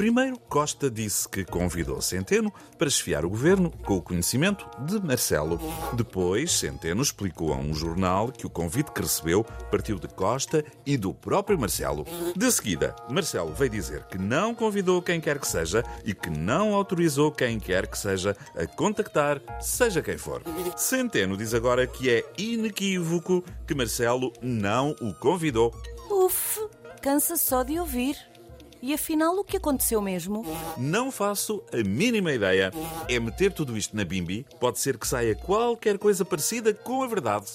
Primeiro, Costa disse que convidou Centeno para esfiar o governo com o conhecimento de Marcelo. Depois, Centeno explicou a um jornal que o convite que recebeu partiu de Costa e do próprio Marcelo. De seguida, Marcelo veio dizer que não convidou quem quer que seja e que não autorizou quem quer que seja a contactar, seja quem for. Centeno diz agora que é inequívoco que Marcelo não o convidou. Uf, cansa só de ouvir. E afinal, o que aconteceu mesmo? Não faço a mínima ideia. É meter tudo isto na bimbi, pode ser que saia qualquer coisa parecida com a verdade.